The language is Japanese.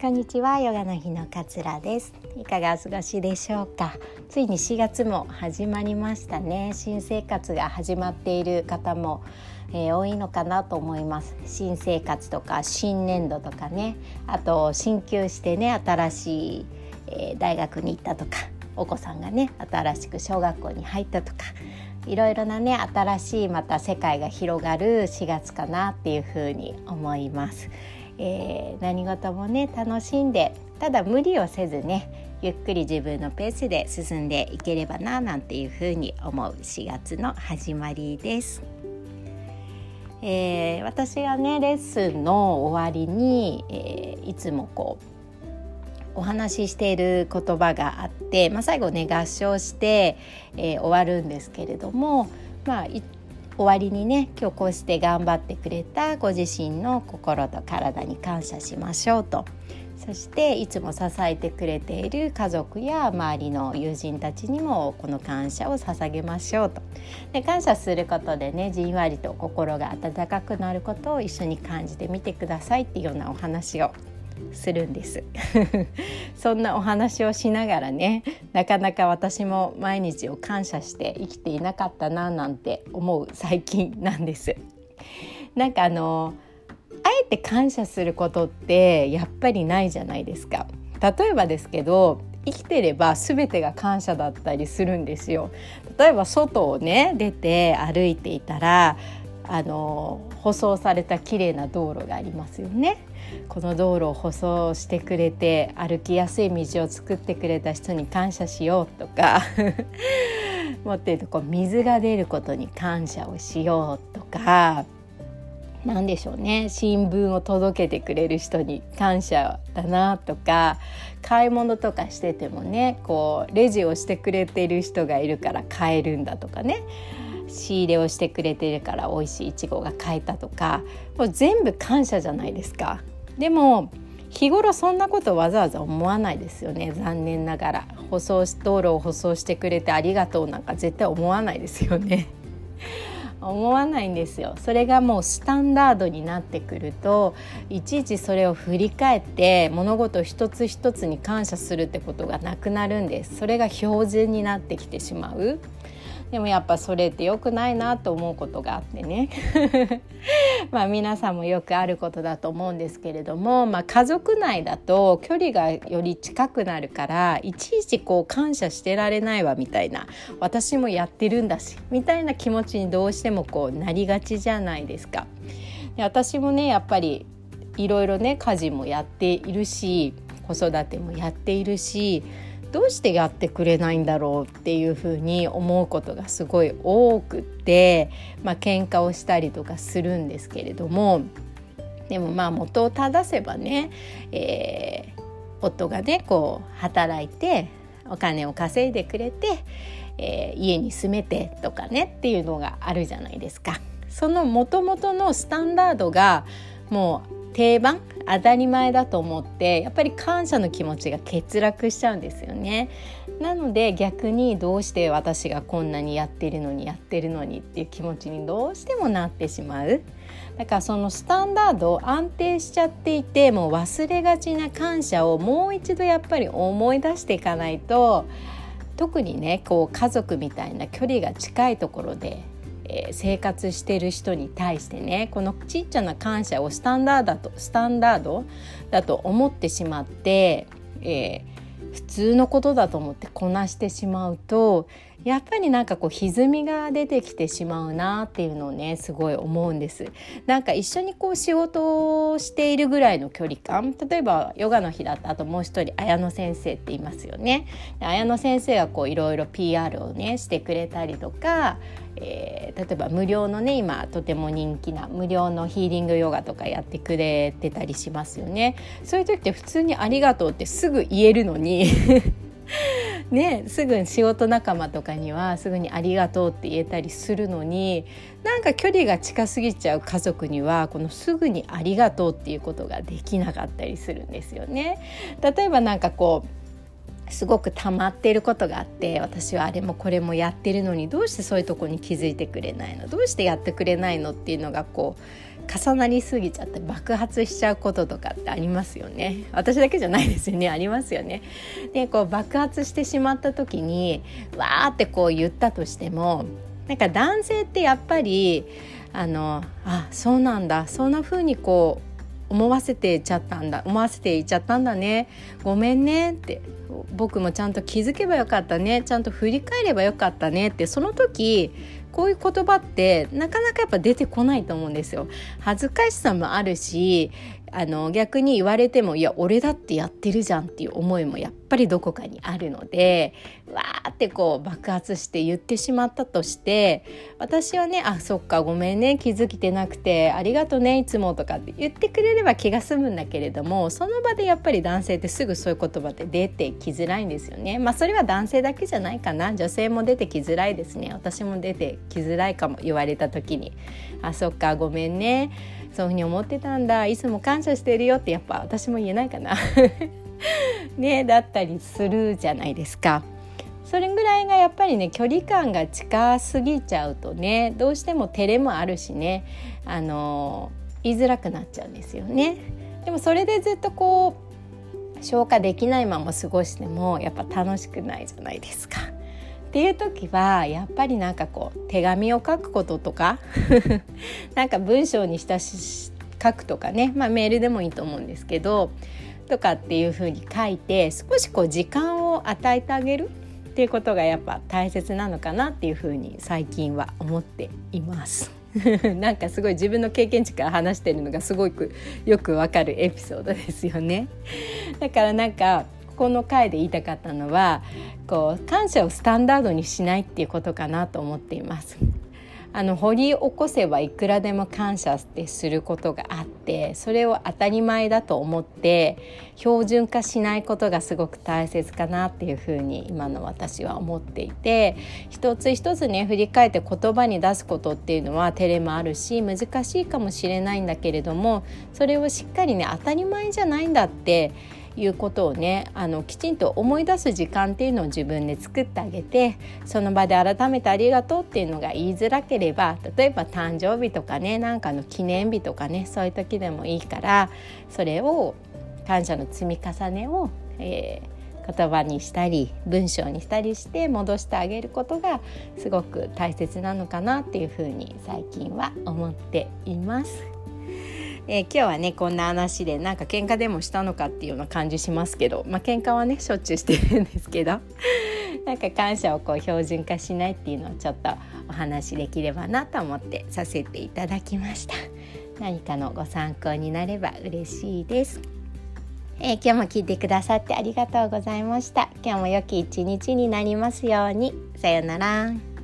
こんにちはヨガの日のかつらです。いかがお過ごしでしょうか？ついに4月も始まりましたね。新生活が始まっている方も、えー、多いのかなと思います。新生活とか新年度とかね。あと進級してね新しい、えー、大学に行ったとかお子さんがね新しく小学校に入ったとかいろいろなね新しいまた世界が広がる4月かなっていうふうに思います。えー、何事もね楽しんでただ無理をせずねゆっくり自分のペースで進んでいければななんていうふうに思う4月の始まりです。えー、私がねレッスンの終わりに、えー、いつもこうお話ししている言葉があって、まあ、最後ね合唱して、えー、終わるんですけれども、まあ、終わりにね今日こうして頑張ってくれたご自身の心と体に感謝しましょうと。そしていつも支えてくれている家族や周りの友人たちにもこの感謝を捧げましょうと。で感謝することでねじんわりと心が温かくなることを一緒に感じてみてくださいっていうようなお話をするんです。そんなお話をしながらねなかなか私も毎日を感謝して生きていなかったななんて思う最近なんです。なんかあのあえて感謝することってやっぱりないじゃないですか。例えばですけど生きてれば全てが感謝だったりするんですよ。例えば外をね出て歩いていたらあの舗装された綺麗な道路がありますよね。この道路を舗装してくれて歩きやすい道を作ってくれた人に感謝しようとか もっと言うとこう水が出ることに感謝をしようとか何でしょうね。新聞を届けてくれる人に感謝だなとか買い物とかしててもねこうレジをしてくれてる人がいるから買えるんだとかね。仕入れをしてくれてるから美味しいいちごが買えたとかもう全部感謝じゃないですか。でも日頃そんなことわざわざ思わないですよね。残念ながら。舗装道路を舗装してくれてありがとうなんか絶対思わないですよね。思わないんですよ。それがもうスタンダードになってくるといちいちそれを振り返って物事一つ一つに感謝するってことがなくなるんです。それが標準になってきてしまう。でもやっぱそれって良くないなと思うことがあってね まあ皆さんもよくあることだと思うんですけれども、まあ、家族内だと距離がより近くなるからいちいちこう感謝してられないわみたいな私もやってるんだしみたいな気持ちにどうしてもこうなりがちじゃないですか。で私もねやっぱりいろいろね家事もやっているし子育てもやっているしどうしてやってくれないんだろうっていうふうに思うことがすごい多くてまあ喧嘩をしたりとかするんですけれどもでもまあ元を正せばね、えー、夫がねこう働いてお金を稼いでくれて、えー、家に住めてとかねっていうのがあるじゃないですか。その元々のスタンダードがもう定番？当たり前だと思ってやっぱり感謝の気持ちが欠落しちゃうんですよね。なので逆にどうして私がこんなにやってるのにやってるのにっていう気持ちにどうしてもなってしまう。だからそのスタンダードを安定しちゃっていてもう忘れがちな感謝をもう一度やっぱり思い出していかないと特にねこう家族みたいな距離が近いところでえー、生活してる人に対してねこのちっちゃな感謝をスタンダードだとスタンダードだと思ってしまって、えー、普通のことだと思ってこなしてしまうとやっぱりなんかこう歪みが出てきてしまうなっていうのをねすごい思うんです。なんか一緒にこう仕事をしているぐらいの距離感。例えばヨガの日だったあともう一人綾野先生って言いますよね。綾野先生がこういろいろ PR をねしてくれたりとかえー、例えば無料のね今とても人気な無料のヒーリングヨガとかやってくれてたりしますよね。そういう時って普通に「ありがとう」ってすぐ言えるのに。ね、すぐ仕事仲間とかにはすぐに「ありがとう」って言えたりするのになんか距離が近すぎちゃう家族にはこのすぐに「ありがとう」っていうことができなかったりするんですよね。例えばなんかこうすごく溜まっていることがあって私はあれもこれもやってるのにどうしてそういうとこに気づいてくれないの？どうしてやってくれないの？っていうのがこう重なりすぎちゃって爆発しちゃうこととかってありますよね。私だけじゃないですよね。ありますよね。でこう爆発してしまった時にわーってこう言ったとしてもなんか男性ってやっぱりあのあそうなんだ。そんな風にこう思わせてちゃったんだ。思わせていっちゃったんだね。ごめんねって。僕もちゃんと気づけばよかったね。ちゃんと振り返ればよかったねって。その時こういう言葉ってなかなかやっぱ出てこないと思うんですよ。恥ずかしさもあるしあの逆に言われてもいや俺だってやってるじゃんっていう思いもやっぱりどこかにあるのでわーってこう爆発して言ってしまったとして私はね「あそっかごめんね気づきてなくてありがとねいつも」とかって言ってくれれば気が済むんだけれどもその場でやっぱり男性ってすぐそういう言葉って出てきづらいんですよね。まあそれは男性だけじゃないかな。女性も出てきづらいですね。私も出てきづらいかも言われた時に「あそっかごめんね」そういうふうに思ってたんだいつも感謝してるよってやっぱ私も言えないかな ねだったりするじゃないですか。それぐらいがやっぱりね距離感が近すぎちゃうとねどうしても照れもあるしねあの言いづらくなっちゃうんですよね。でもそれでずっとこう消化できないまま過ごしてもやっぱ楽しくないじゃないですか。っていう時はやっぱりなんかこう手紙を書くこととか なんか文章にしたし書くとかね、まあ、メールでもいいと思うんですけどとかっていう風に書いて少しこう時間を与えてあげるっていうことがやっぱ大切なのかなっていう風に最近は思っています。なんかすごい自分の経験値から話してるのがすごくよくわかるエピソードですよね。だからなんかこの回で言いたかったのはこう感謝をスタンダードにしないっていうことかなと思っています。あの掘り起こせばいくらでも感謝ってすることがあってそれを当たり前だと思って標準化しないことがすごく大切かなっていうふうに今の私は思っていて一つ一つね振り返って言葉に出すことっていうのは照れもあるし難しいかもしれないんだけれどもそれをしっかりね当たり前じゃないんだっていうことをねあのきちんと思い出す時間っていうのを自分で作ってあげてその場で改めてありがとうっていうのが言いづらければ例えば誕生日とかねなんかの記念日とかねそういう時でもいいからそれを感謝の積み重ねを、えー、言葉にしたり文章にしたりして戻してあげることがすごく大切なのかなっていうふうに最近は思っています。えー、今日はねこんな話でなんか喧嘩でもしたのかっていうような感じしますけどまあ喧嘩はねしょっちゅうしてるんですけど なんか感謝をこう標準化しないっていうのをちょっとお話しできればなと思ってさせていただきました。何かのご参考になれば嬉しいです、えー、今日も聞いてくださってありがとうございました。今日も良き一日になりますように。さようなら。